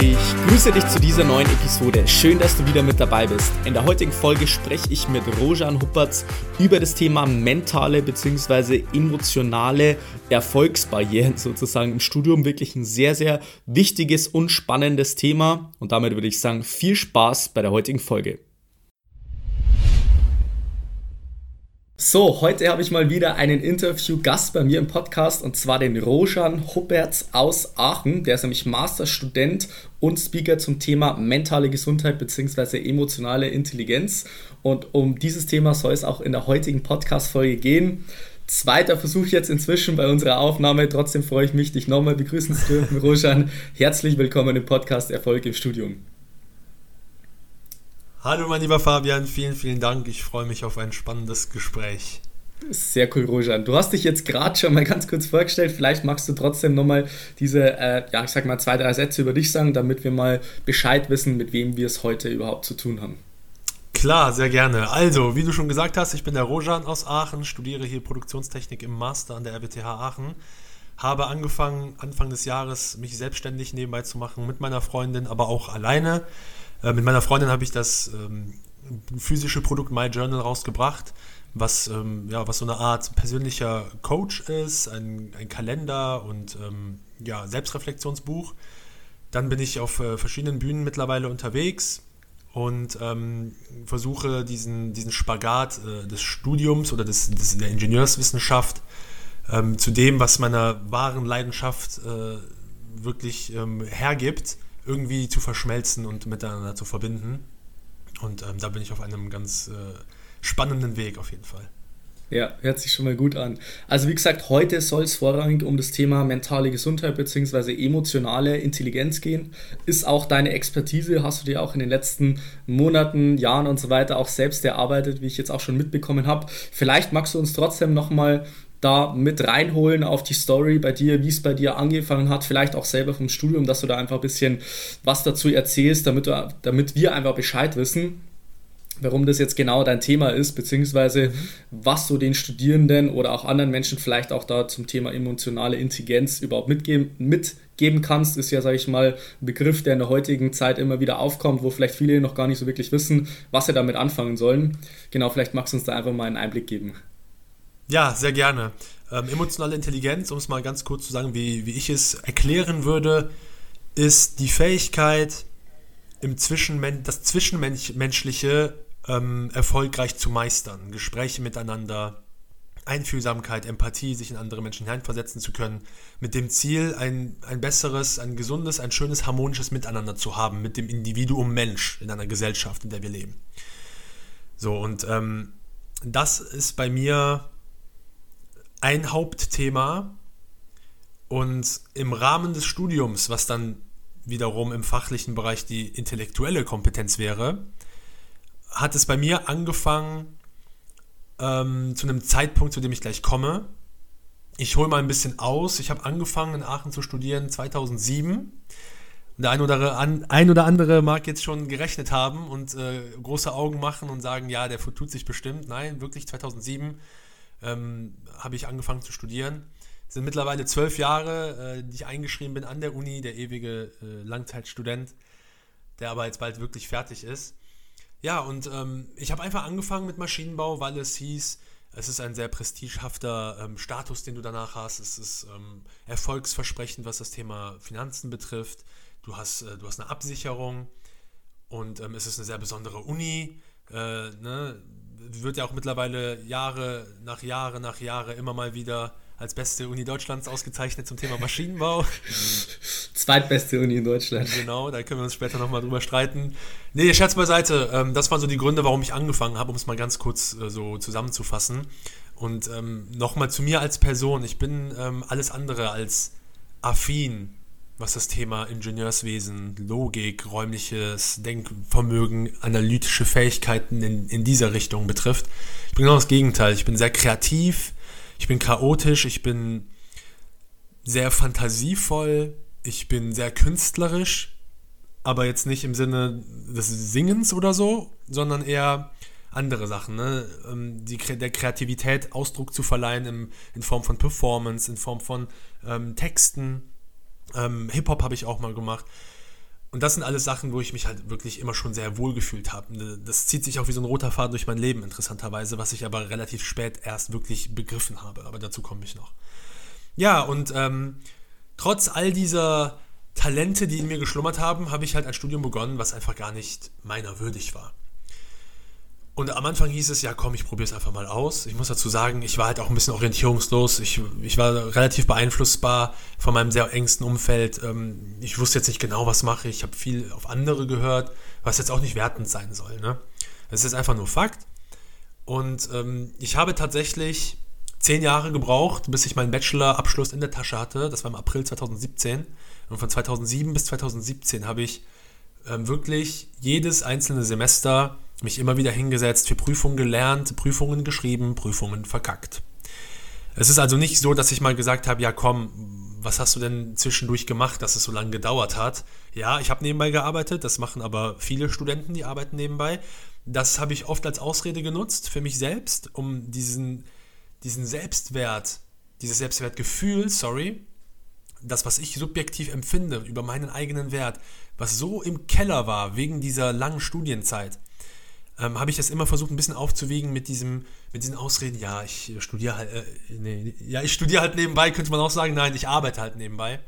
Ich grüße dich zu dieser neuen Episode. Schön, dass du wieder mit dabei bist. In der heutigen Folge spreche ich mit Rojan Huppertz über das Thema mentale bzw. emotionale Erfolgsbarrieren sozusagen im Studium. Wirklich ein sehr, sehr wichtiges und spannendes Thema. Und damit würde ich sagen, viel Spaß bei der heutigen Folge. So, heute habe ich mal wieder einen Interview-Gast bei mir im Podcast und zwar den Rojan Huppertz aus Aachen. Der ist nämlich Masterstudent und Speaker zum Thema mentale Gesundheit bzw. emotionale Intelligenz. Und um dieses Thema soll es auch in der heutigen Podcast-Folge gehen. Zweiter Versuch jetzt inzwischen bei unserer Aufnahme. Trotzdem freue ich mich, dich nochmal begrüßen zu dürfen. Rojan, herzlich willkommen im Podcast Erfolg im Studium. Hallo mein lieber Fabian, vielen, vielen Dank. Ich freue mich auf ein spannendes Gespräch. Sehr cool, Rojan. Du hast dich jetzt gerade schon mal ganz kurz vorgestellt. Vielleicht magst du trotzdem nochmal diese, äh, ja, ich sag mal zwei, drei Sätze über dich sagen, damit wir mal Bescheid wissen, mit wem wir es heute überhaupt zu tun haben. Klar, sehr gerne. Also, wie du schon gesagt hast, ich bin der Rojan aus Aachen, studiere hier Produktionstechnik im Master an der RWTH Aachen. Habe angefangen, Anfang des Jahres mich selbstständig nebenbei zu machen mit meiner Freundin, aber auch alleine. Äh, mit meiner Freundin habe ich das ähm, physische Produkt My Journal rausgebracht, was, ähm, ja, was so eine Art persönlicher Coach ist, ein, ein Kalender und ähm, ja, Selbstreflexionsbuch. Dann bin ich auf äh, verschiedenen Bühnen mittlerweile unterwegs und ähm, versuche diesen, diesen Spagat äh, des Studiums oder des, des der Ingenieurswissenschaft ähm, zu dem, was meiner wahren Leidenschaft äh, wirklich ähm, hergibt, irgendwie zu verschmelzen und miteinander zu verbinden. Und ähm, da bin ich auf einem ganz äh, spannenden Weg auf jeden Fall. Ja, hört sich schon mal gut an. Also wie gesagt, heute soll es vorrangig um das Thema mentale Gesundheit bzw. emotionale Intelligenz gehen. Ist auch deine Expertise, hast du dir auch in den letzten Monaten, Jahren und so weiter auch selbst erarbeitet, wie ich jetzt auch schon mitbekommen habe. Vielleicht magst du uns trotzdem nochmal da mit reinholen auf die Story bei dir, wie es bei dir angefangen hat, vielleicht auch selber vom Studium, dass du da einfach ein bisschen was dazu erzählst, damit, du, damit wir einfach Bescheid wissen, warum das jetzt genau dein Thema ist, beziehungsweise was du den Studierenden oder auch anderen Menschen vielleicht auch da zum Thema emotionale Intelligenz überhaupt mitgeben, mitgeben kannst, ist ja, sage ich mal, ein Begriff, der in der heutigen Zeit immer wieder aufkommt, wo vielleicht viele noch gar nicht so wirklich wissen, was sie damit anfangen sollen. Genau, vielleicht magst du uns da einfach mal einen Einblick geben. Ja, sehr gerne. Ähm, emotionale Intelligenz, um es mal ganz kurz zu sagen, wie, wie ich es erklären würde, ist die Fähigkeit, im Zwischenmen das Zwischenmenschliche ähm, erfolgreich zu meistern. Gespräche miteinander, Einfühlsamkeit, Empathie, sich in andere Menschen hineinversetzen zu können, mit dem Ziel, ein, ein besseres, ein gesundes, ein schönes, harmonisches Miteinander zu haben, mit dem Individuum Mensch in einer Gesellschaft, in der wir leben. So, und ähm, das ist bei mir ein Hauptthema und im Rahmen des Studiums, was dann wiederum im fachlichen Bereich die intellektuelle Kompetenz wäre, hat es bei mir angefangen ähm, zu einem Zeitpunkt, zu dem ich gleich komme. Ich hole mal ein bisschen aus. Ich habe angefangen in Aachen zu studieren 2007. Der ein oder, ein oder andere mag jetzt schon gerechnet haben und äh, große Augen machen und sagen, ja, der tut sich bestimmt. Nein, wirklich 2007 ähm, habe ich angefangen zu studieren. Es sind mittlerweile zwölf Jahre, äh, die ich eingeschrieben bin an der Uni, der ewige äh, Langzeitstudent, der aber jetzt bald wirklich fertig ist. Ja, und ähm, ich habe einfach angefangen mit Maschinenbau, weil es hieß, es ist ein sehr prestigehafter ähm, Status, den du danach hast. Es ist ähm, erfolgsversprechend, was das Thema Finanzen betrifft. Du hast, äh, du hast eine Absicherung und ähm, es ist eine sehr besondere Uni. Äh, ne? Wird ja auch mittlerweile Jahre nach Jahre nach Jahre immer mal wieder als beste Uni Deutschlands ausgezeichnet zum Thema Maschinenbau. Zweitbeste Uni in Deutschland. Genau, da können wir uns später nochmal drüber streiten. Nee, Scherz beiseite. Ähm, das waren so die Gründe, warum ich angefangen habe, um es mal ganz kurz äh, so zusammenzufassen. Und ähm, nochmal zu mir als Person. Ich bin ähm, alles andere als affin was das Thema Ingenieurswesen, Logik, räumliches Denkvermögen, analytische Fähigkeiten in, in dieser Richtung betrifft. Ich bin genau das Gegenteil. Ich bin sehr kreativ. Ich bin chaotisch, ich bin sehr fantasievoll, ich bin sehr künstlerisch, aber jetzt nicht im Sinne des Singens oder so, sondern eher andere Sachen, ne? Ähm, die, der Kreativität Ausdruck zu verleihen im, in Form von Performance, in Form von ähm, Texten. Ähm, Hip-Hop habe ich auch mal gemacht. Und das sind alles Sachen, wo ich mich halt wirklich immer schon sehr wohl gefühlt habe. Ne, das zieht sich auch wie so ein roter Faden durch mein Leben, interessanterweise, was ich aber relativ spät erst wirklich begriffen habe. Aber dazu komme ich noch. Ja, und ähm, trotz all dieser Talente, die in mir geschlummert haben, habe ich halt ein Studium begonnen, was einfach gar nicht meiner würdig war. Und am Anfang hieß es, ja komm, ich probiere es einfach mal aus. Ich muss dazu sagen, ich war halt auch ein bisschen orientierungslos. Ich, ich war relativ beeinflussbar von meinem sehr engsten Umfeld. Ähm, ich wusste jetzt nicht genau, was mache ich. Ich habe viel auf andere gehört, was jetzt auch nicht wertend sein soll. Ne? Das ist einfach nur Fakt. Und ähm, ich habe tatsächlich zehn Jahre gebraucht, bis ich meinen Bachelor-Abschluss in der Tasche hatte. Das war im April 2017. Und von 2007 bis 2017 habe ich ähm, wirklich jedes einzelne Semester mich immer wieder hingesetzt, für Prüfungen gelernt, Prüfungen geschrieben, Prüfungen verkackt. Es ist also nicht so, dass ich mal gesagt habe, ja komm, was hast du denn zwischendurch gemacht, dass es so lange gedauert hat? Ja, ich habe nebenbei gearbeitet, das machen aber viele Studenten, die arbeiten nebenbei. Das habe ich oft als Ausrede genutzt für mich selbst, um diesen, diesen Selbstwert, dieses Selbstwertgefühl, sorry, das, was ich subjektiv empfinde über meinen eigenen Wert, was so im Keller war wegen dieser langen Studienzeit, ähm, habe ich das immer versucht, ein bisschen aufzuwiegen mit diesem, mit diesen Ausreden, ja, ich studiere halt, äh, nee, ja, ich studiere halt nebenbei, könnte man auch sagen, nein, ich arbeite halt nebenbei.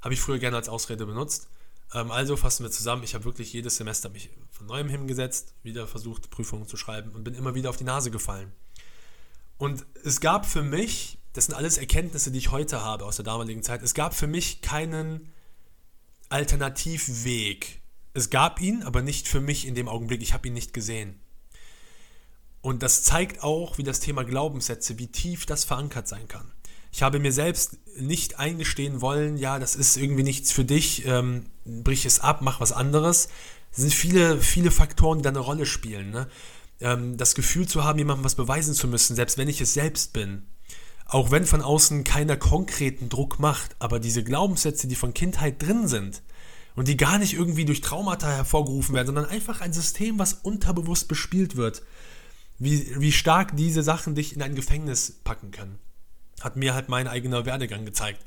Habe ich früher gerne als Ausrede benutzt. Ähm, also fassen wir zusammen, ich habe wirklich jedes Semester mich von neuem hingesetzt, wieder versucht, Prüfungen zu schreiben und bin immer wieder auf die Nase gefallen. Und es gab für mich, das sind alles Erkenntnisse, die ich heute habe aus der damaligen Zeit, es gab für mich keinen Alternativweg es gab ihn, aber nicht für mich in dem Augenblick. Ich habe ihn nicht gesehen. Und das zeigt auch, wie das Thema Glaubenssätze, wie tief das verankert sein kann. Ich habe mir selbst nicht eingestehen wollen, ja, das ist irgendwie nichts für dich, ähm, brich es ab, mach was anderes. Es sind viele, viele Faktoren, die da eine Rolle spielen. Ne? Ähm, das Gefühl zu haben, jemandem was beweisen zu müssen, selbst wenn ich es selbst bin. Auch wenn von außen keiner konkreten Druck macht, aber diese Glaubenssätze, die von Kindheit drin sind, und die gar nicht irgendwie durch Traumata hervorgerufen werden, sondern einfach ein System, was unterbewusst bespielt wird. Wie, wie stark diese Sachen dich in ein Gefängnis packen können. Hat mir halt mein eigener Werdegang gezeigt.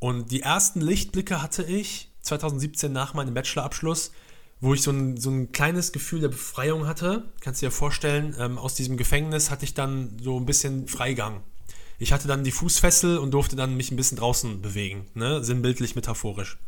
Und die ersten Lichtblicke hatte ich 2017 nach meinem Bachelorabschluss, wo ich so ein, so ein kleines Gefühl der Befreiung hatte. Kannst du dir vorstellen, ähm, aus diesem Gefängnis hatte ich dann so ein bisschen Freigang. Ich hatte dann die Fußfessel und durfte dann mich ein bisschen draußen bewegen, ne? sinnbildlich, metaphorisch.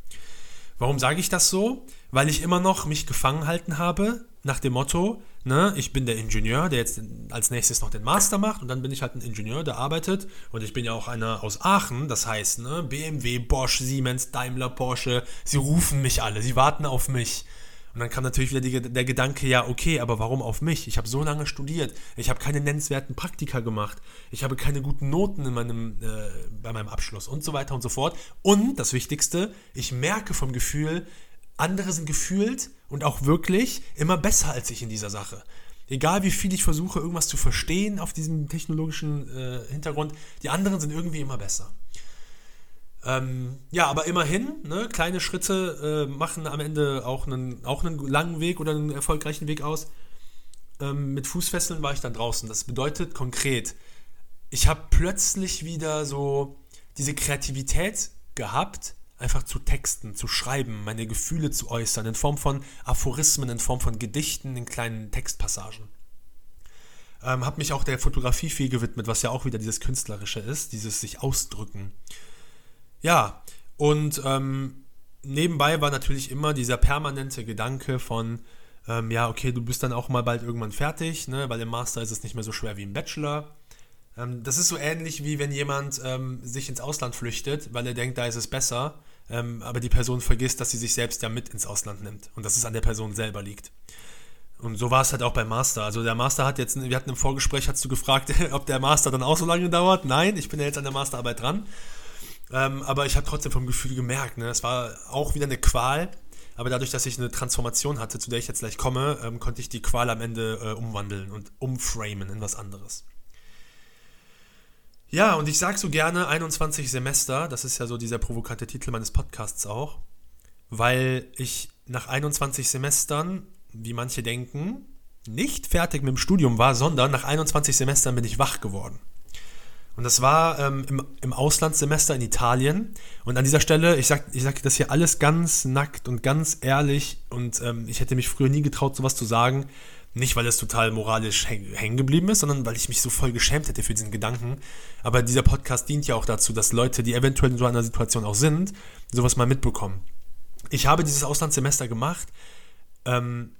Warum sage ich das so? Weil ich immer noch mich gefangen halten habe nach dem Motto, ne, ich bin der Ingenieur, der jetzt als nächstes noch den Master macht und dann bin ich halt ein Ingenieur, der arbeitet und ich bin ja auch einer aus Aachen, das heißt, ne, BMW, Bosch, Siemens, Daimler, Porsche, sie rufen mich alle, sie warten auf mich. Und dann kam natürlich wieder die, der Gedanke, ja, okay, aber warum auf mich? Ich habe so lange studiert, ich habe keine nennenswerten Praktika gemacht, ich habe keine guten Noten in meinem, äh, bei meinem Abschluss und so weiter und so fort. Und das Wichtigste, ich merke vom Gefühl, andere sind gefühlt und auch wirklich immer besser als ich in dieser Sache. Egal wie viel ich versuche, irgendwas zu verstehen auf diesem technologischen äh, Hintergrund, die anderen sind irgendwie immer besser. Ähm, ja, aber immerhin, ne, kleine Schritte äh, machen am Ende auch einen, auch einen langen Weg oder einen erfolgreichen Weg aus. Ähm, mit Fußfesseln war ich dann draußen. Das bedeutet konkret, ich habe plötzlich wieder so diese Kreativität gehabt, einfach zu texten, zu schreiben, meine Gefühle zu äußern, in Form von Aphorismen, in Form von Gedichten, in kleinen Textpassagen. Ähm, habe mich auch der Fotografie viel gewidmet, was ja auch wieder dieses Künstlerische ist, dieses sich ausdrücken. Ja, und ähm, nebenbei war natürlich immer dieser permanente Gedanke von, ähm, ja, okay, du bist dann auch mal bald irgendwann fertig, ne? weil im Master ist es nicht mehr so schwer wie im Bachelor. Ähm, das ist so ähnlich wie wenn jemand ähm, sich ins Ausland flüchtet, weil er denkt, da ist es besser, ähm, aber die Person vergisst, dass sie sich selbst ja mit ins Ausland nimmt und dass es an der Person selber liegt. Und so war es halt auch beim Master. Also der Master hat jetzt, wir hatten im Vorgespräch, hast du gefragt, ob der Master dann auch so lange dauert. Nein, ich bin ja jetzt an der Masterarbeit dran. Ähm, aber ich habe trotzdem vom Gefühl gemerkt, ne, es war auch wieder eine Qual. Aber dadurch, dass ich eine Transformation hatte, zu der ich jetzt gleich komme, ähm, konnte ich die Qual am Ende äh, umwandeln und umframen in was anderes. Ja, und ich sage so gerne 21 Semester, das ist ja so dieser provokante Titel meines Podcasts auch, weil ich nach 21 Semestern, wie manche denken, nicht fertig mit dem Studium war, sondern nach 21 Semestern bin ich wach geworden. Und das war ähm, im, im Auslandssemester in Italien. Und an dieser Stelle, ich sage ich sag das hier alles ganz nackt und ganz ehrlich. Und ähm, ich hätte mich früher nie getraut, sowas zu sagen. Nicht, weil es total moralisch hängen geblieben ist, sondern weil ich mich so voll geschämt hätte für diesen Gedanken. Aber dieser Podcast dient ja auch dazu, dass Leute, die eventuell in so einer Situation auch sind, sowas mal mitbekommen. Ich habe dieses Auslandssemester gemacht ähm,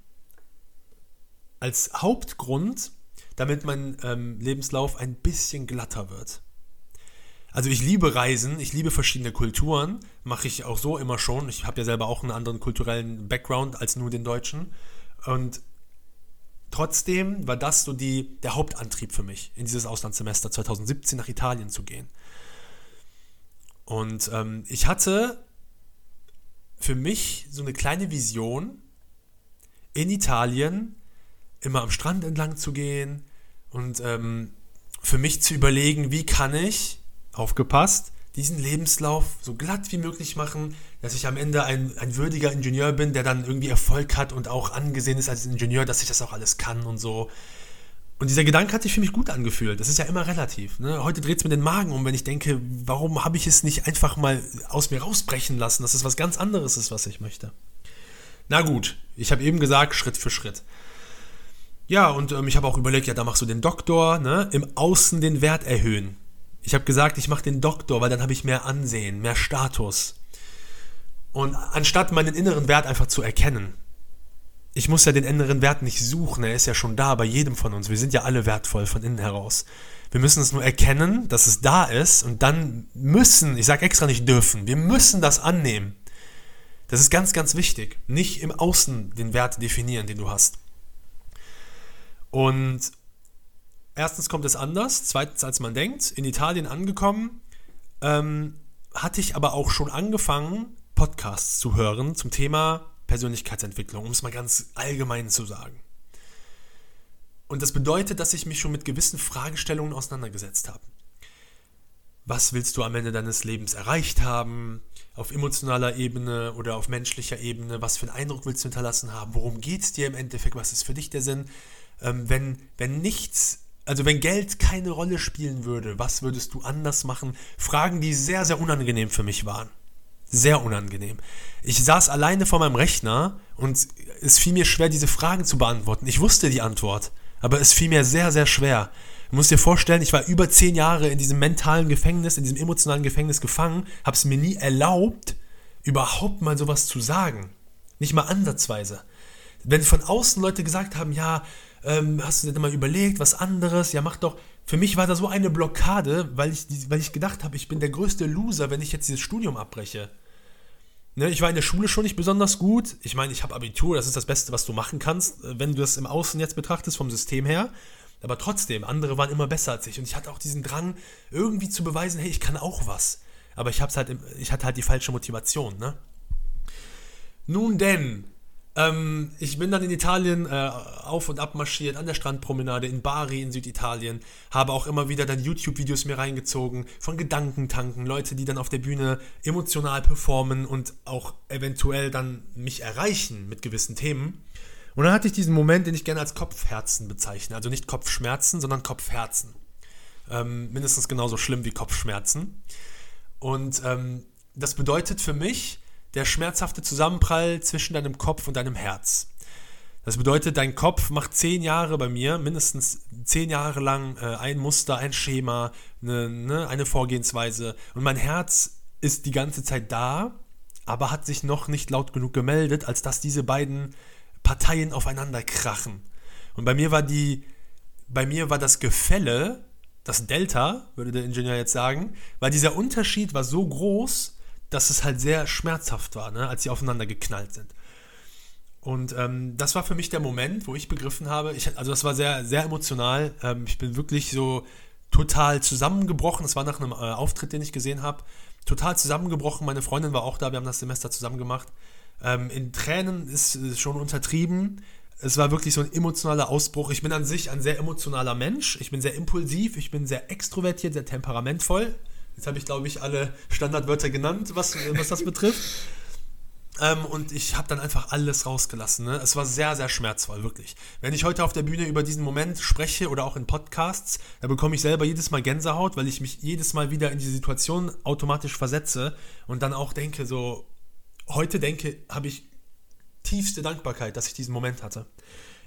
als Hauptgrund, damit mein ähm, Lebenslauf ein bisschen glatter wird. Also ich liebe Reisen, ich liebe verschiedene Kulturen, mache ich auch so immer schon. Ich habe ja selber auch einen anderen kulturellen Background als nur den deutschen. Und trotzdem war das so die, der Hauptantrieb für mich, in dieses Auslandssemester 2017 nach Italien zu gehen. Und ähm, ich hatte für mich so eine kleine Vision, in Italien immer am Strand entlang zu gehen und ähm, für mich zu überlegen, wie kann ich, aufgepasst, diesen Lebenslauf so glatt wie möglich machen, dass ich am Ende ein, ein würdiger Ingenieur bin, der dann irgendwie Erfolg hat und auch angesehen ist als Ingenieur, dass ich das auch alles kann und so. Und dieser Gedanke hat sich für mich gut angefühlt. Das ist ja immer relativ. Ne? Heute dreht es mir den Magen um, wenn ich denke, warum habe ich es nicht einfach mal aus mir rausbrechen lassen, dass es was ganz anderes ist, was ich möchte. Na gut, ich habe eben gesagt, Schritt für Schritt. Ja, und ähm, ich habe auch überlegt, ja, da machst du den Doktor, ne? im Außen den Wert erhöhen. Ich habe gesagt, ich mache den Doktor, weil dann habe ich mehr Ansehen, mehr Status. Und anstatt meinen inneren Wert einfach zu erkennen, ich muss ja den inneren Wert nicht suchen, er ist ja schon da bei jedem von uns. Wir sind ja alle wertvoll von innen heraus. Wir müssen es nur erkennen, dass es da ist und dann müssen, ich sage extra nicht dürfen, wir müssen das annehmen. Das ist ganz, ganz wichtig. Nicht im Außen den Wert definieren, den du hast. Und erstens kommt es anders, zweitens als man denkt. In Italien angekommen, ähm, hatte ich aber auch schon angefangen, Podcasts zu hören zum Thema Persönlichkeitsentwicklung, um es mal ganz allgemein zu sagen. Und das bedeutet, dass ich mich schon mit gewissen Fragestellungen auseinandergesetzt habe. Was willst du am Ende deines Lebens erreicht haben? Auf emotionaler Ebene oder auf menschlicher Ebene? Was für einen Eindruck willst du hinterlassen haben? Worum geht es dir im Endeffekt? Was ist für dich der Sinn? Ähm, wenn, wenn nichts, also wenn Geld keine Rolle spielen würde, was würdest du anders machen? Fragen, die sehr, sehr unangenehm für mich waren. Sehr unangenehm. Ich saß alleine vor meinem Rechner und es fiel mir schwer, diese Fragen zu beantworten. Ich wusste die Antwort, aber es fiel mir sehr, sehr schwer. Du musst dir vorstellen, ich war über zehn Jahre in diesem mentalen Gefängnis, in diesem emotionalen Gefängnis gefangen, habe es mir nie erlaubt, überhaupt mal sowas zu sagen. Nicht mal ansatzweise. Wenn von außen Leute gesagt haben, ja, ähm, hast du dir mal überlegt, was anderes? Ja, mach doch. Für mich war da so eine Blockade, weil ich, weil ich gedacht habe, ich bin der größte Loser, wenn ich jetzt dieses Studium abbreche. Ne, ich war in der Schule schon nicht besonders gut. Ich meine, ich habe Abitur, das ist das Beste, was du machen kannst, äh, wenn du das im Außen jetzt betrachtest, vom System her. Aber trotzdem, andere waren immer besser als ich. Und ich hatte auch diesen Drang, irgendwie zu beweisen, hey, ich kann auch was. Aber ich, hab's halt, ich hatte halt die falsche Motivation. Ne? Nun denn, ähm, ich bin dann in Italien äh, auf und ab marschiert, an der Strandpromenade in Bari in Süditalien, habe auch immer wieder dann YouTube-Videos mir reingezogen von Gedankentanken, Leute, die dann auf der Bühne emotional performen und auch eventuell dann mich erreichen mit gewissen Themen. Und dann hatte ich diesen Moment, den ich gerne als Kopfherzen bezeichne. Also nicht Kopfschmerzen, sondern Kopfherzen. Ähm, mindestens genauso schlimm wie Kopfschmerzen. Und ähm, das bedeutet für mich, der schmerzhafte Zusammenprall zwischen deinem Kopf und deinem Herz. Das bedeutet, dein Kopf macht zehn Jahre bei mir, mindestens zehn Jahre lang äh, ein Muster, ein Schema, eine, ne, eine Vorgehensweise. Und mein Herz ist die ganze Zeit da, aber hat sich noch nicht laut genug gemeldet, als dass diese beiden Parteien aufeinander krachen. Und bei mir war die, bei mir war das Gefälle, das Delta, würde der Ingenieur jetzt sagen, weil dieser Unterschied war so groß, dass es halt sehr schmerzhaft war, ne, als sie aufeinander geknallt sind. Und ähm, das war für mich der Moment, wo ich begriffen habe, ich, also das war sehr, sehr emotional. Ähm, ich bin wirklich so total zusammengebrochen. Das war nach einem äh, Auftritt, den ich gesehen habe. Total zusammengebrochen. Meine Freundin war auch da, wir haben das Semester zusammen gemacht. Ähm, in Tränen ist, ist schon untertrieben. Es war wirklich so ein emotionaler Ausbruch. Ich bin an sich ein sehr emotionaler Mensch. Ich bin sehr impulsiv, ich bin sehr extrovertiert, sehr temperamentvoll. Jetzt habe ich, glaube ich, alle Standardwörter genannt, was, was das betrifft. Ähm, und ich habe dann einfach alles rausgelassen. Ne? Es war sehr, sehr schmerzvoll, wirklich. Wenn ich heute auf der Bühne über diesen Moment spreche oder auch in Podcasts, da bekomme ich selber jedes Mal Gänsehaut, weil ich mich jedes Mal wieder in die Situation automatisch versetze und dann auch denke, so, heute denke, habe ich tiefste Dankbarkeit, dass ich diesen Moment hatte.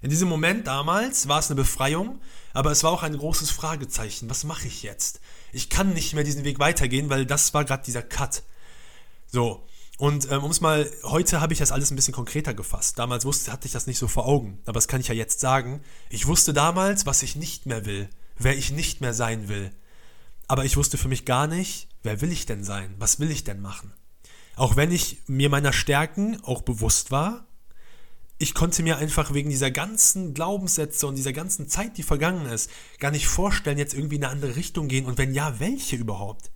In diesem Moment damals war es eine Befreiung, aber es war auch ein großes Fragezeichen. Was mache ich jetzt? Ich kann nicht mehr diesen Weg weitergehen, weil das war gerade dieser Cut. So, und ähm, um es mal, heute habe ich das alles ein bisschen konkreter gefasst. Damals wusste, hatte ich das nicht so vor Augen. Aber das kann ich ja jetzt sagen. Ich wusste damals, was ich nicht mehr will, wer ich nicht mehr sein will. Aber ich wusste für mich gar nicht, wer will ich denn sein? Was will ich denn machen? Auch wenn ich mir meiner Stärken auch bewusst war, ich konnte mir einfach wegen dieser ganzen Glaubenssätze und dieser ganzen Zeit, die vergangen ist, gar nicht vorstellen, jetzt irgendwie in eine andere Richtung gehen. Und wenn ja, welche überhaupt?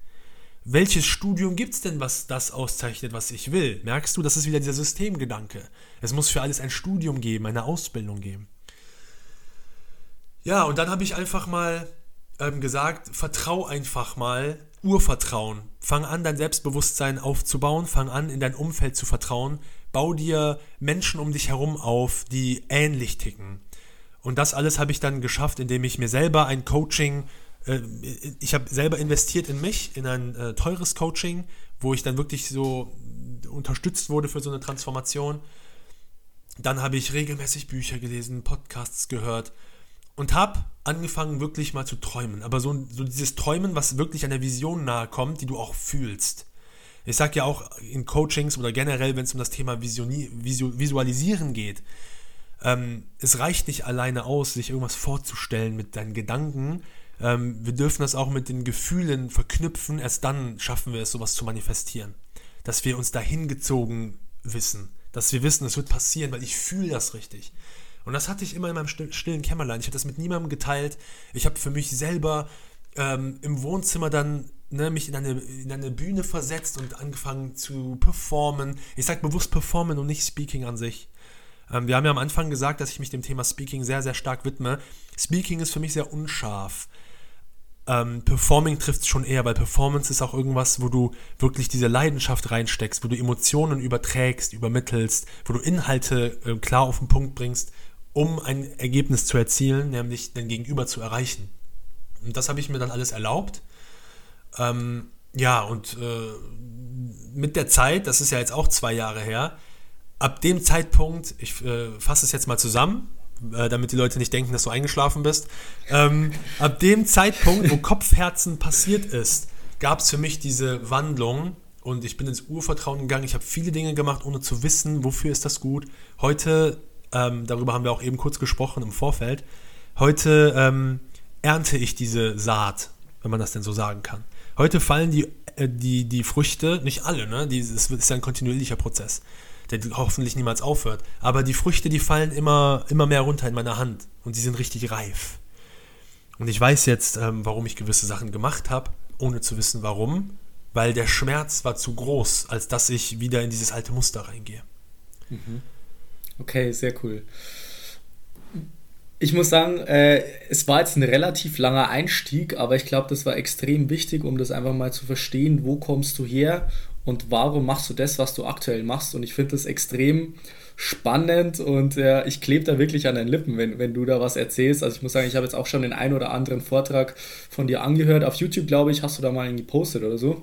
welches Studium gibt es denn, was das auszeichnet, was ich will? Merkst du, das ist wieder dieser Systemgedanke. Es muss für alles ein Studium geben, eine Ausbildung geben. Ja, und dann habe ich einfach mal ähm, gesagt, vertrau einfach mal, Urvertrauen. Fang an, dein Selbstbewusstsein aufzubauen, fang an, in dein Umfeld zu vertrauen, bau dir Menschen um dich herum auf, die ähnlich ticken. Und das alles habe ich dann geschafft, indem ich mir selber ein Coaching äh, ich habe selber investiert in mich, in ein äh, teures Coaching, wo ich dann wirklich so unterstützt wurde für so eine Transformation. Dann habe ich regelmäßig Bücher gelesen, Podcasts gehört und habe angefangen wirklich mal zu träumen. Aber so, so dieses Träumen, was wirklich einer Vision nahe kommt, die du auch fühlst. Ich sage ja auch in Coachings oder generell, wenn es um das Thema Visioni Visualisieren geht, ähm, es reicht nicht alleine aus, sich irgendwas vorzustellen mit deinen Gedanken, ähm, wir dürfen das auch mit den Gefühlen verknüpfen. Erst dann schaffen wir es, sowas zu manifestieren. Dass wir uns dahin gezogen wissen. Dass wir wissen, es wird passieren, weil ich fühle das richtig. Und das hatte ich immer in meinem stillen Kämmerlein. Ich habe das mit niemandem geteilt. Ich habe für mich selber ähm, im Wohnzimmer dann ne, mich in eine, in eine Bühne versetzt und angefangen zu performen. Ich sage bewusst performen und nicht Speaking an sich. Ähm, wir haben ja am Anfang gesagt, dass ich mich dem Thema Speaking sehr, sehr stark widme. Speaking ist für mich sehr unscharf. Ähm, Performing trifft es schon eher, weil Performance ist auch irgendwas, wo du wirklich diese Leidenschaft reinsteckst, wo du Emotionen überträgst, übermittelst, wo du Inhalte äh, klar auf den Punkt bringst, um ein Ergebnis zu erzielen, nämlich dein Gegenüber zu erreichen. Und das habe ich mir dann alles erlaubt. Ähm, ja, und äh, mit der Zeit, das ist ja jetzt auch zwei Jahre her, ab dem Zeitpunkt, ich äh, fasse es jetzt mal zusammen, äh, damit die Leute nicht denken, dass du eingeschlafen bist. Ähm, ab dem Zeitpunkt, wo Kopfherzen passiert ist, gab es für mich diese Wandlung und ich bin ins Urvertrauen gegangen. Ich habe viele Dinge gemacht, ohne zu wissen, wofür ist das gut. Heute, ähm, darüber haben wir auch eben kurz gesprochen im Vorfeld, heute ähm, ernte ich diese Saat, wenn man das denn so sagen kann. Heute fallen die, äh, die, die Früchte, nicht alle, ne? Die, es ist ja ein kontinuierlicher Prozess der hoffentlich niemals aufhört. Aber die Früchte, die fallen immer, immer mehr runter in meiner Hand und sie sind richtig reif. Und ich weiß jetzt, ähm, warum ich gewisse Sachen gemacht habe, ohne zu wissen warum, weil der Schmerz war zu groß, als dass ich wieder in dieses alte Muster reingehe. Mhm. Okay, sehr cool. Ich muss sagen, äh, es war jetzt ein relativ langer Einstieg, aber ich glaube, das war extrem wichtig, um das einfach mal zu verstehen, wo kommst du her und warum machst du das, was du aktuell machst. Und ich finde das extrem spannend und äh, ich klebe da wirklich an den Lippen, wenn, wenn du da was erzählst. Also ich muss sagen, ich habe jetzt auch schon den einen oder anderen Vortrag von dir angehört. Auf YouTube, glaube ich, hast du da mal einen gepostet oder so.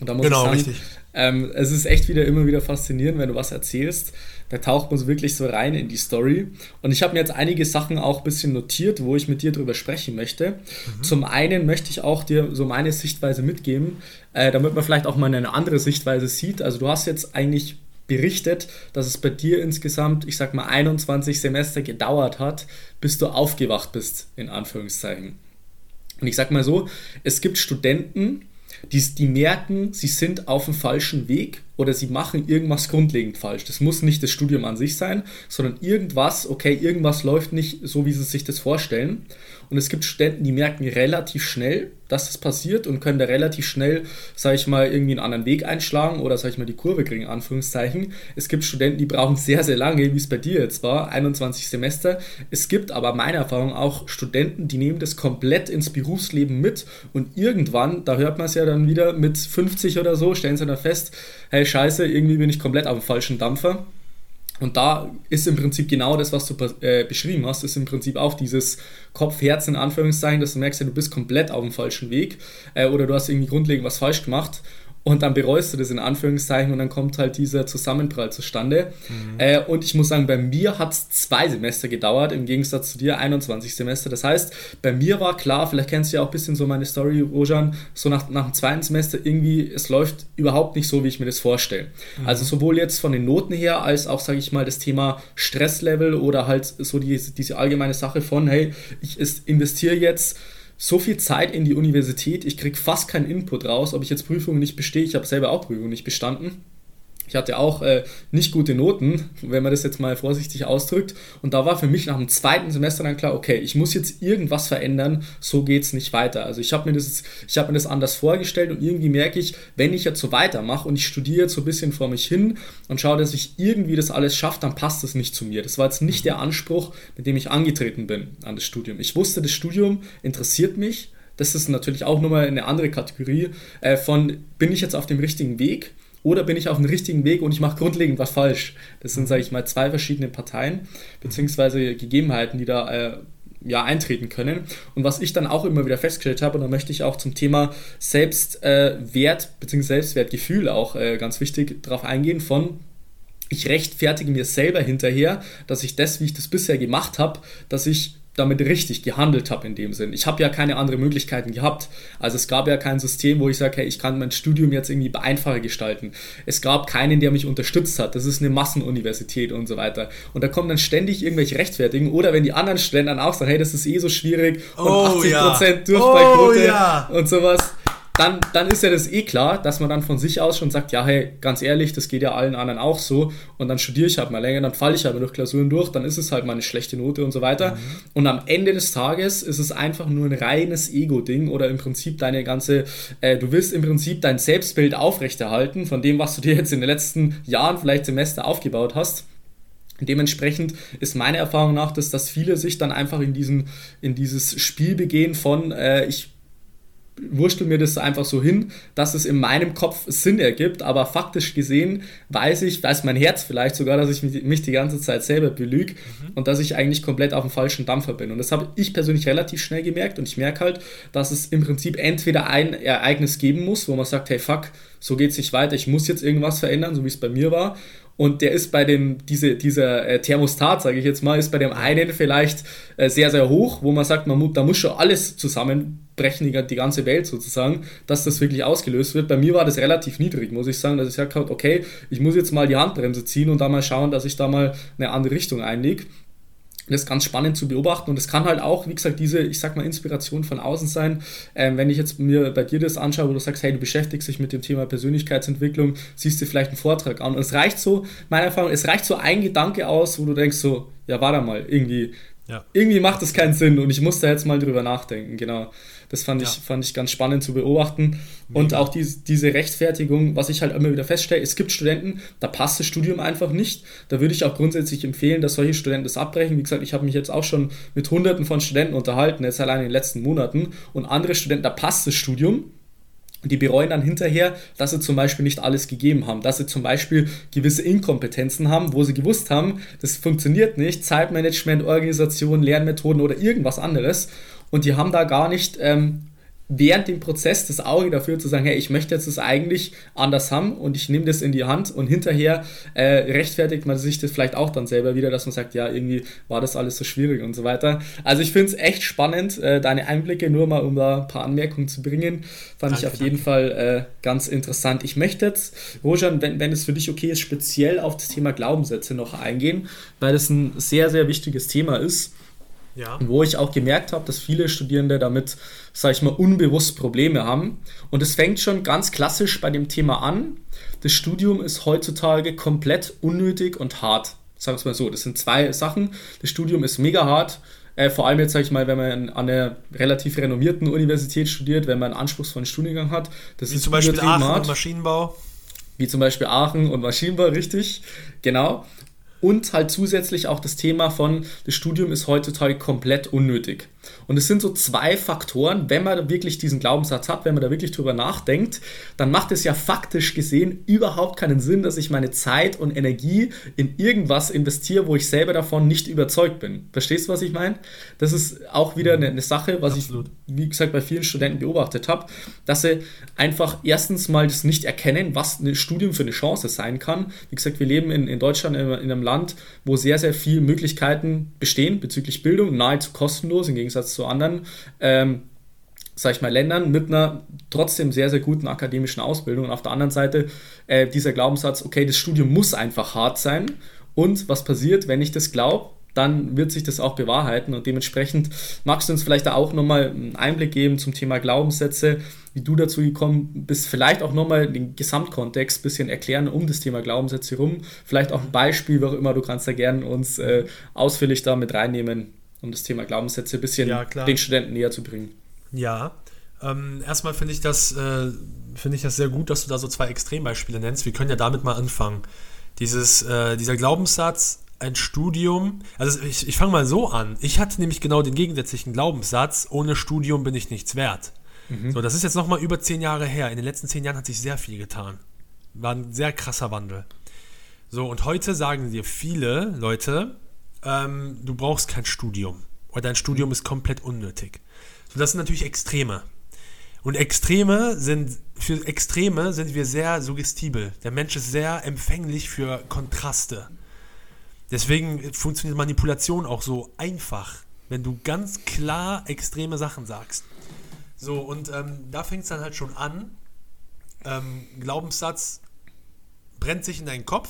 Und da muss genau, ich sagen, richtig. Ähm, es ist echt wieder immer wieder faszinierend, wenn du was erzählst. Da taucht man so wirklich so rein in die Story. Und ich habe mir jetzt einige Sachen auch ein bisschen notiert, wo ich mit dir drüber sprechen möchte. Mhm. Zum einen möchte ich auch dir so meine Sichtweise mitgeben, äh, damit man vielleicht auch mal eine andere Sichtweise sieht. Also du hast jetzt eigentlich berichtet, dass es bei dir insgesamt, ich sag mal, 21 Semester gedauert hat, bis du aufgewacht bist, in Anführungszeichen. Und ich sag mal so, es gibt Studenten, die, die merken, sie sind auf dem falschen Weg oder sie machen irgendwas grundlegend falsch. Das muss nicht das Studium an sich sein, sondern irgendwas, okay, irgendwas läuft nicht so, wie sie sich das vorstellen. Und es gibt Studenten, die merken relativ schnell, dass das passiert und können da relativ schnell, sage ich mal, irgendwie einen anderen Weg einschlagen oder, sage ich mal, die Kurve kriegen, Anführungszeichen. Es gibt Studenten, die brauchen sehr, sehr lange, wie es bei dir jetzt war, 21 Semester. Es gibt aber meiner Erfahrung auch Studenten, die nehmen das komplett ins Berufsleben mit und irgendwann, da hört man es ja dann wieder mit 50 oder so, stellen sie dann fest, hey scheiße, irgendwie bin ich komplett auf dem falschen Dampfer. Und da ist im Prinzip genau das, was du äh, beschrieben hast, ist im Prinzip auch dieses Kopf-Herz in Anführungszeichen, dass du merkst, ja, du bist komplett auf dem falschen Weg äh, oder du hast irgendwie grundlegend was falsch gemacht und dann bereust du das in Anführungszeichen und dann kommt halt dieser Zusammenprall zustande. Mhm. Äh, und ich muss sagen, bei mir hat es zwei Semester gedauert, im Gegensatz zu dir 21 Semester. Das heißt, bei mir war klar, vielleicht kennst du ja auch ein bisschen so meine Story, Rojan, so nach, nach dem zweiten Semester irgendwie, es läuft überhaupt nicht so, wie ich mir das vorstelle. Mhm. Also sowohl jetzt von den Noten her, als auch, sage ich mal, das Thema Stresslevel oder halt so die, diese allgemeine Sache von, hey, ich investiere jetzt so viel Zeit in die Universität, ich kriege fast keinen Input raus, ob ich jetzt Prüfungen nicht bestehe. Ich habe selber auch Prüfungen nicht bestanden. Ich hatte auch äh, nicht gute Noten, wenn man das jetzt mal vorsichtig ausdrückt. Und da war für mich nach dem zweiten Semester dann klar, okay, ich muss jetzt irgendwas verändern, so geht es nicht weiter. Also ich habe mir, das, hab mir das anders vorgestellt und irgendwie merke ich, wenn ich jetzt so weitermache und ich studiere jetzt so ein bisschen vor mich hin und schaue, dass ich irgendwie das alles schaffe, dann passt das nicht zu mir. Das war jetzt nicht der Anspruch, mit dem ich angetreten bin an das Studium. Ich wusste, das Studium interessiert mich. Das ist natürlich auch nochmal eine andere Kategorie äh, von, bin ich jetzt auf dem richtigen Weg? Oder bin ich auf dem richtigen Weg und ich mache grundlegend was falsch. Das sind, sage ich mal, zwei verschiedene Parteien bzw. Gegebenheiten, die da äh, ja, eintreten können. Und was ich dann auch immer wieder festgestellt habe, und da möchte ich auch zum Thema Selbstwert äh, bzw. Selbstwertgefühl auch äh, ganz wichtig darauf eingehen, von ich rechtfertige mir selber hinterher, dass ich das, wie ich das bisher gemacht habe, dass ich damit richtig gehandelt habe in dem Sinn. Ich habe ja keine anderen Möglichkeiten gehabt. Also es gab ja kein System, wo ich sage, hey, ich kann mein Studium jetzt irgendwie einfacher gestalten. Es gab keinen, der mich unterstützt hat. Das ist eine Massenuniversität und so weiter. Und da kommen dann ständig irgendwelche Rechtfertigen. Oder wenn die anderen Studenten dann auch sagen, hey, das ist eh so schwierig und oh, 80% ja. Durchfallquote oh, ja. und sowas dann, dann ist ja das eh klar, dass man dann von sich aus schon sagt, ja, hey, ganz ehrlich, das geht ja allen anderen auch so und dann studiere ich halt mal länger, dann falle ich halt durch Klausuren durch, dann ist es halt mal eine schlechte Note und so weiter. Mhm. Und am Ende des Tages ist es einfach nur ein reines Ego-Ding oder im Prinzip deine ganze, äh, du willst im Prinzip dein Selbstbild aufrechterhalten von dem, was du dir jetzt in den letzten Jahren, vielleicht Semester aufgebaut hast. Dementsprechend ist meine Erfahrung nach, dass, dass viele sich dann einfach in, diesen, in dieses Spiel begehen von, äh, ich wurschtel mir das einfach so hin, dass es in meinem Kopf Sinn ergibt, aber faktisch gesehen weiß ich, weiß mein Herz vielleicht sogar, dass ich mich die ganze Zeit selber belüge mhm. und dass ich eigentlich komplett auf dem falschen Dampfer bin. Und das habe ich persönlich relativ schnell gemerkt und ich merke halt, dass es im Prinzip entweder ein Ereignis geben muss, wo man sagt, hey fuck, so geht es nicht weiter, ich muss jetzt irgendwas verändern, so wie es bei mir war, und der ist bei dem, diese, dieser äh, Thermostat, sage ich jetzt mal, ist bei dem einen vielleicht äh, sehr, sehr hoch, wo man sagt, man, da muss schon alles zusammenbrechen, die, die ganze Welt sozusagen, dass das wirklich ausgelöst wird. Bei mir war das relativ niedrig, muss ich sagen, dass ich gesagt habe, okay, ich muss jetzt mal die Handbremse ziehen und da mal schauen, dass ich da mal eine andere Richtung einlege. Das ist ganz spannend zu beobachten und es kann halt auch, wie gesagt, diese, ich sag mal, Inspiration von außen sein. Ähm, wenn ich jetzt mir bei dir das anschaue, wo du sagst, hey, du beschäftigst dich mit dem Thema Persönlichkeitsentwicklung, siehst dir vielleicht einen Vortrag an und es reicht so, meiner Erfahrung, es reicht so ein Gedanke aus, wo du denkst so, ja, warte mal, irgendwie, ja. irgendwie macht das keinen Sinn und ich muss da jetzt mal drüber nachdenken, genau. Das fand, ja. ich, fand ich ganz spannend zu beobachten. Mega. Und auch diese, diese Rechtfertigung, was ich halt immer wieder feststelle, es gibt Studenten, da passt das Studium einfach nicht. Da würde ich auch grundsätzlich empfehlen, dass solche Studenten das abbrechen. Wie gesagt, ich habe mich jetzt auch schon mit hunderten von Studenten unterhalten, jetzt allein in den letzten Monaten. Und andere Studenten, da passt das Studium. Die bereuen dann hinterher, dass sie zum Beispiel nicht alles gegeben haben, dass sie zum Beispiel gewisse Inkompetenzen haben, wo sie gewusst haben, das funktioniert nicht, Zeitmanagement, Organisation, Lernmethoden oder irgendwas anderes. Und die haben da gar nicht ähm, während dem Prozess das Auge dafür zu sagen, hey, ich möchte jetzt das eigentlich anders haben und ich nehme das in die Hand und hinterher äh, rechtfertigt man sich das vielleicht auch dann selber wieder, dass man sagt, ja, irgendwie war das alles so schwierig und so weiter. Also ich finde es echt spannend, äh, deine Einblicke, nur mal um da ein paar Anmerkungen zu bringen, fand danke, ich auf danke. jeden Fall äh, ganz interessant. Ich möchte jetzt, Rojan, wenn, wenn es für dich okay ist, speziell auf das Thema Glaubenssätze noch eingehen, weil das ein sehr, sehr wichtiges Thema ist Ja. Wo ich auch gemerkt habe, dass viele Studierende damit, sage ich mal, unbewusst Probleme haben. Und es fängt schon ganz klassisch bei dem Thema an. Das Studium ist heutzutage komplett unnötig und hart. Sagen wir es mal so. Das sind zwei Sachen. Das Studium ist mega hart. Äh, vor allem jetzt, sage ich mal, wenn man an einer relativ renommierten Universität studiert, wenn man einen anspruchsvollen Studiengang hat. Das Wie ist zum Beispiel Aachen hart. und Maschinenbau. Wie zum Beispiel Aachen und Maschinenbau, richtig. Genau. Und halt zusätzlich auch das Thema von, das Studium ist heutzutage komplett unnötig. Und es sind so zwei Faktoren, wenn man wirklich diesen Glaubenssatz hat, wenn man da wirklich drüber nachdenkt, dann macht es ja faktisch gesehen überhaupt keinen Sinn, dass ich meine Zeit und Energie in irgendwas investiere, wo ich selber davon nicht überzeugt bin. Verstehst du, was ich meine? Das ist auch wieder eine, eine Sache, was Absolut. ich, wie gesagt, bei vielen Studenten beobachtet habe, dass sie einfach erstens mal das nicht erkennen, was ein Studium für eine Chance sein kann. Wie gesagt, wir leben in, in Deutschland in, in einem Land, wo sehr, sehr viele Möglichkeiten bestehen bezüglich Bildung, nahezu kostenlos, im Gegensatz zu anderen, ähm, sag ich mal, Ländern mit einer trotzdem sehr, sehr guten akademischen Ausbildung. Und auf der anderen Seite äh, dieser Glaubenssatz, okay, das Studium muss einfach hart sein. Und was passiert, wenn ich das glaube? Dann wird sich das auch bewahrheiten und dementsprechend magst du uns vielleicht da auch nochmal einen Einblick geben zum Thema Glaubenssätze, wie du dazu gekommen bist, vielleicht auch nochmal den Gesamtkontext ein bisschen erklären um das Thema Glaubenssätze herum, vielleicht auch ein Beispiel, wie auch immer, du kannst da gerne uns äh, ausführlich da mit reinnehmen, um das Thema Glaubenssätze ein bisschen ja, den Studenten näher zu bringen. Ja, ähm, erstmal finde ich, das, äh, find ich das sehr gut, dass du da so zwei Extrembeispiele nennst. Wir können ja damit mal anfangen. Dieses, äh, dieser Glaubenssatz, ein Studium, also ich, ich fange mal so an. Ich hatte nämlich genau den gegensätzlichen Glaubenssatz, ohne Studium bin ich nichts wert. Mhm. So, das ist jetzt nochmal über zehn Jahre her. In den letzten zehn Jahren hat sich sehr viel getan. War ein sehr krasser Wandel. So, und heute sagen dir viele Leute, ähm, du brauchst kein Studium. Oder dein Studium ist komplett unnötig. So, das sind natürlich Extreme. Und Extreme sind, für Extreme sind wir sehr suggestibel. Der Mensch ist sehr empfänglich für Kontraste. Deswegen funktioniert Manipulation auch so einfach, wenn du ganz klar extreme Sachen sagst. So, und ähm, da fängt es dann halt schon an. Ähm, Glaubenssatz brennt sich in deinen Kopf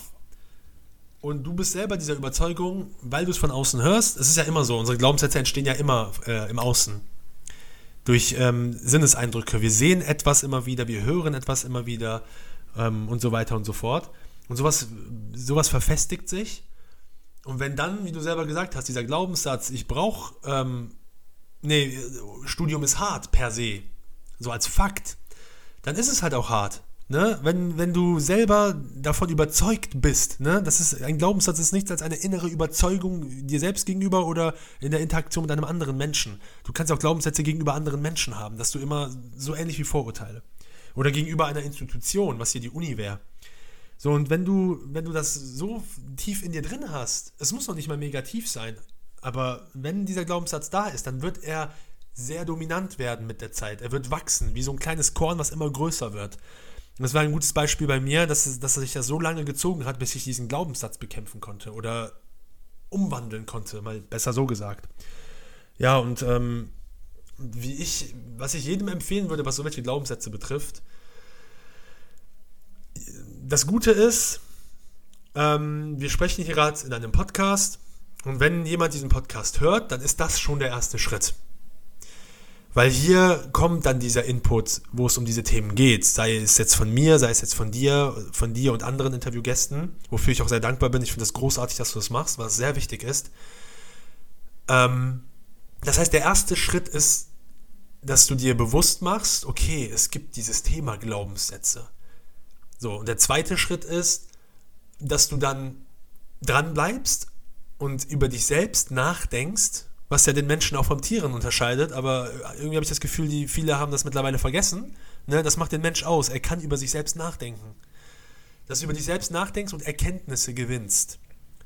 und du bist selber dieser Überzeugung, weil du es von außen hörst. Es ist ja immer so, unsere Glaubenssätze entstehen ja immer äh, im Außen. Durch ähm, Sinneseindrücke. Wir sehen etwas immer wieder, wir hören etwas immer wieder ähm, und so weiter und so fort. Und sowas, sowas verfestigt sich. Und wenn dann, wie du selber gesagt hast, dieser Glaubenssatz, ich brauche, ähm, nee, Studium ist hart per se, so als Fakt, dann ist es halt auch hart. Ne? Wenn, wenn du selber davon überzeugt bist, ne? das ist ein Glaubenssatz ist nichts als eine innere Überzeugung dir selbst gegenüber oder in der Interaktion mit einem anderen Menschen. Du kannst auch Glaubenssätze gegenüber anderen Menschen haben, dass du immer so ähnlich wie Vorurteile. Oder gegenüber einer Institution, was hier die Uni wäre. So, und wenn du, wenn du das so tief in dir drin hast, es muss noch nicht mal negativ sein, aber wenn dieser Glaubenssatz da ist, dann wird er sehr dominant werden mit der Zeit. Er wird wachsen, wie so ein kleines Korn, was immer größer wird. Das war ein gutes Beispiel bei mir, dass, dass sich das so lange gezogen hat, bis ich diesen Glaubenssatz bekämpfen konnte oder umwandeln konnte, mal besser so gesagt. Ja, und ähm, wie ich, was ich jedem empfehlen würde, was so welche Glaubenssätze betrifft, das Gute ist, ähm, wir sprechen hier gerade in einem Podcast und wenn jemand diesen Podcast hört, dann ist das schon der erste Schritt. Weil hier kommt dann dieser Input, wo es um diese Themen geht. Sei es jetzt von mir, sei es jetzt von dir, von dir und anderen Interviewgästen, wofür ich auch sehr dankbar bin. Ich finde es das großartig, dass du das machst, was sehr wichtig ist. Ähm, das heißt, der erste Schritt ist, dass du dir bewusst machst, okay, es gibt dieses Thema Glaubenssätze. So, und der zweite Schritt ist, dass du dann dran bleibst und über dich selbst nachdenkst was ja den Menschen auch vom Tieren unterscheidet, aber irgendwie habe ich das Gefühl, die viele haben das mittlerweile vergessen. Ne? Das macht den Mensch aus. Er kann über sich selbst nachdenken. Dass du über dich selbst nachdenkst und Erkenntnisse gewinnst.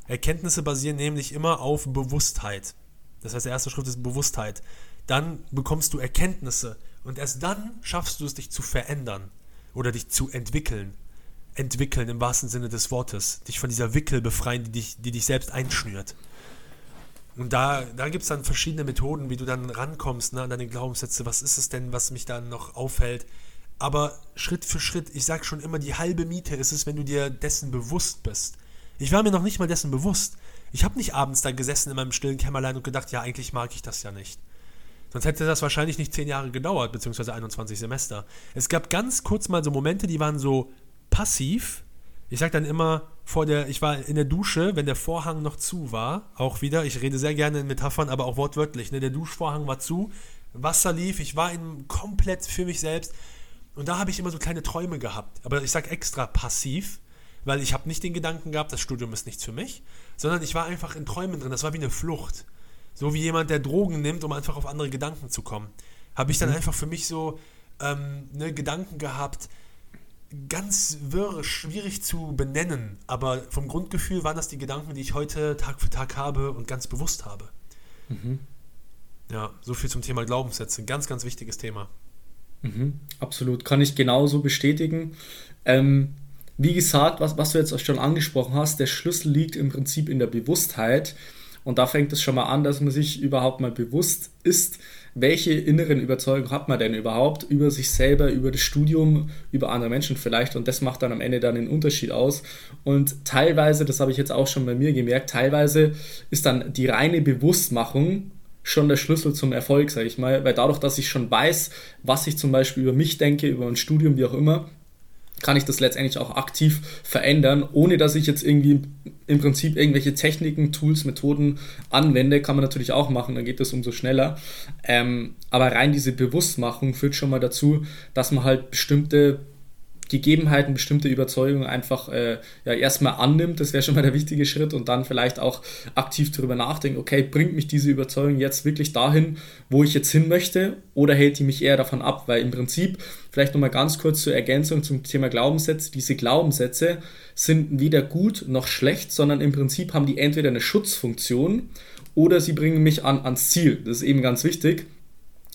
Erkenntnisse basieren nämlich immer auf Bewusstheit. Das heißt, der erste Schritt ist Bewusstheit. Dann bekommst du Erkenntnisse und erst dann schaffst du es, dich zu verändern oder dich zu entwickeln. Entwickeln im wahrsten Sinne des Wortes. Dich von dieser Wickel befreien, die dich, die dich selbst einschnürt. Und da, da gibt es dann verschiedene Methoden, wie du dann rankommst ne, an deine Glaubenssätze. Was ist es denn, was mich dann noch aufhält? Aber Schritt für Schritt, ich sage schon immer, die halbe Miete ist es, wenn du dir dessen bewusst bist. Ich war mir noch nicht mal dessen bewusst. Ich habe nicht abends da gesessen in meinem stillen Kämmerlein und gedacht, ja, eigentlich mag ich das ja nicht. Sonst hätte das wahrscheinlich nicht zehn Jahre gedauert, beziehungsweise 21 Semester. Es gab ganz kurz mal so Momente, die waren so passiv. Ich sag dann immer vor der, ich war in der Dusche, wenn der Vorhang noch zu war, auch wieder, ich rede sehr gerne in Metaphern, aber auch wortwörtlich, ne? der Duschvorhang war zu, Wasser lief, ich war in, komplett für mich selbst und da habe ich immer so kleine Träume gehabt. Aber ich sage extra passiv, weil ich habe nicht den Gedanken gehabt, das Studium ist nichts für mich, sondern ich war einfach in Träumen drin. Das war wie eine Flucht. So wie jemand, der Drogen nimmt, um einfach auf andere Gedanken zu kommen. Habe ich dann mhm. einfach für mich so ähm, ne, Gedanken gehabt, ganz wirr, schwierig zu benennen, aber vom Grundgefühl waren das die Gedanken, die ich heute Tag für Tag habe und ganz bewusst habe. Mhm. Ja, so viel zum Thema Glaubenssätze. Ganz, ganz wichtiges Thema. Mhm, absolut, kann ich genauso bestätigen. Ähm, wie gesagt, was, was du jetzt auch schon angesprochen hast, der Schlüssel liegt im Prinzip in der Bewusstheit. Und da fängt es schon mal an, dass man sich überhaupt mal bewusst ist, welche inneren Überzeugungen hat man denn überhaupt über sich selber, über das Studium, über andere Menschen vielleicht. Und das macht dann am Ende dann den Unterschied aus. Und teilweise, das habe ich jetzt auch schon bei mir gemerkt, teilweise ist dann die reine Bewusstmachung schon der Schlüssel zum Erfolg, sage ich mal, weil dadurch, dass ich schon weiß, was ich zum Beispiel über mich denke, über ein Studium, wie auch immer, kann ich das letztendlich auch aktiv verändern, ohne dass ich jetzt irgendwie im Prinzip irgendwelche Techniken, Tools, Methoden anwende, kann man natürlich auch machen, dann geht das umso schneller. Ähm, aber rein diese Bewusstmachung führt schon mal dazu, dass man halt bestimmte Gegebenheiten, bestimmte Überzeugungen einfach äh, ja, erstmal annimmt, das wäre schon mal der wichtige Schritt und dann vielleicht auch aktiv darüber nachdenkt, okay, bringt mich diese Überzeugung jetzt wirklich dahin, wo ich jetzt hin möchte oder hält die mich eher davon ab, weil im Prinzip, vielleicht nochmal ganz kurz zur Ergänzung zum Thema Glaubenssätze, diese Glaubenssätze sind weder gut noch schlecht, sondern im Prinzip haben die entweder eine Schutzfunktion oder sie bringen mich an, ans Ziel. Das ist eben ganz wichtig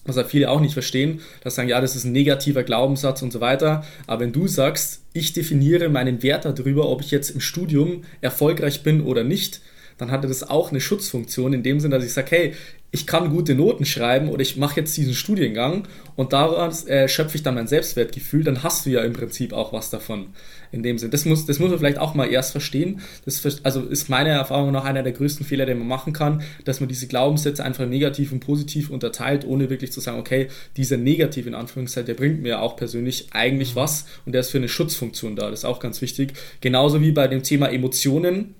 was ja viele auch nicht verstehen, dass sagen, ja, das ist ein negativer Glaubenssatz und so weiter. Aber wenn du sagst, ich definiere meinen Wert darüber, ob ich jetzt im Studium erfolgreich bin oder nicht, dann hatte das auch eine Schutzfunktion in dem Sinne, dass ich sage, hey, ich kann gute Noten schreiben oder ich mache jetzt diesen Studiengang und daraus äh, schöpfe ich dann mein Selbstwertgefühl, dann hast du ja im Prinzip auch was davon. In dem Sinn. Das muss, das muss man vielleicht auch mal erst verstehen. Das also ist meiner Erfahrung nach einer der größten Fehler, den man machen kann, dass man diese Glaubenssätze einfach negativ und positiv unterteilt, ohne wirklich zu sagen, okay, dieser negativ in Anführungszeichen, der bringt mir auch persönlich eigentlich was und der ist für eine Schutzfunktion da. Das ist auch ganz wichtig. Genauso wie bei dem Thema Emotionen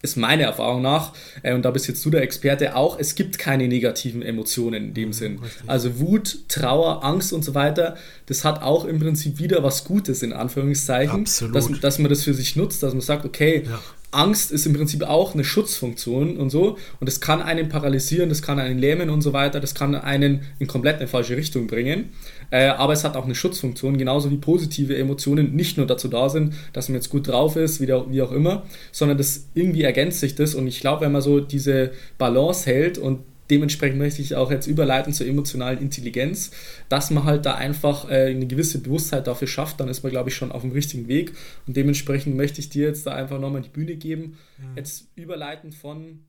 ist meine Erfahrung nach, äh, und da bist jetzt du der Experte auch, es gibt keine negativen Emotionen in dem mhm, Sinn. Richtig. Also Wut, Trauer, Angst und so weiter, das hat auch im Prinzip wieder was Gutes in Anführungszeichen, Absolut. Dass, dass man das für sich nutzt, dass man sagt, okay, ja. Angst ist im Prinzip auch eine Schutzfunktion und so. Und das kann einen paralysieren, das kann einen lähmen und so weiter, das kann einen in komplett eine falsche Richtung bringen. Äh, aber es hat auch eine Schutzfunktion, genauso wie positive Emotionen nicht nur dazu da sind, dass man jetzt gut drauf ist, wie, der, wie auch immer, sondern das irgendwie ergänzt sich das. Und ich glaube, wenn man so diese Balance hält und dementsprechend möchte ich auch jetzt überleiten zur emotionalen Intelligenz, dass man halt da einfach äh, eine gewisse Bewusstheit dafür schafft, dann ist man, glaube ich, schon auf dem richtigen Weg. Und dementsprechend möchte ich dir jetzt da einfach nochmal die Bühne geben, mhm. jetzt überleiten von,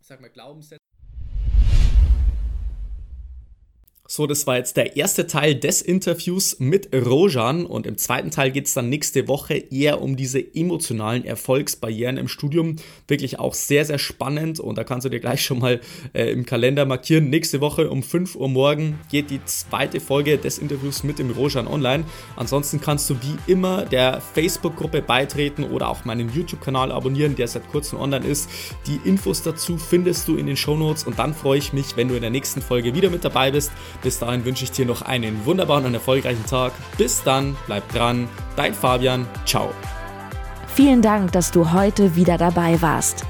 sag mal, Glaubenssätzen. So, das war jetzt der erste Teil des Interviews mit Rojan und im zweiten Teil geht es dann nächste Woche eher um diese emotionalen Erfolgsbarrieren im Studium. Wirklich auch sehr, sehr spannend und da kannst du dir gleich schon mal äh, im Kalender markieren. Nächste Woche um 5 Uhr morgen geht die zweite Folge des Interviews mit dem Rojan online. Ansonsten kannst du wie immer der Facebook-Gruppe beitreten oder auch meinen YouTube-Kanal abonnieren, der seit kurzem online ist. Die Infos dazu findest du in den Show Notes und dann freue ich mich, wenn du in der nächsten Folge wieder mit dabei bist. Bis dahin wünsche ich dir noch einen wunderbaren und erfolgreichen Tag. Bis dann, bleib dran. Dein Fabian. Ciao. Vielen Dank, dass du heute wieder dabei warst.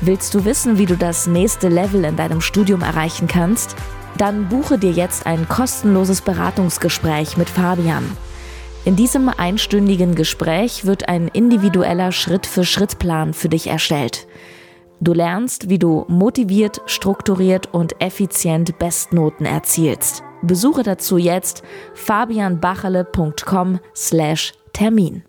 Willst du wissen, wie du das nächste Level in deinem Studium erreichen kannst? Dann buche dir jetzt ein kostenloses Beratungsgespräch mit Fabian. In diesem einstündigen Gespräch wird ein individueller Schritt-für-Schritt-Plan für dich erstellt. Du lernst, wie du motiviert, strukturiert und effizient Bestnoten erzielst. Besuche dazu jetzt fabianbachele.com/termin.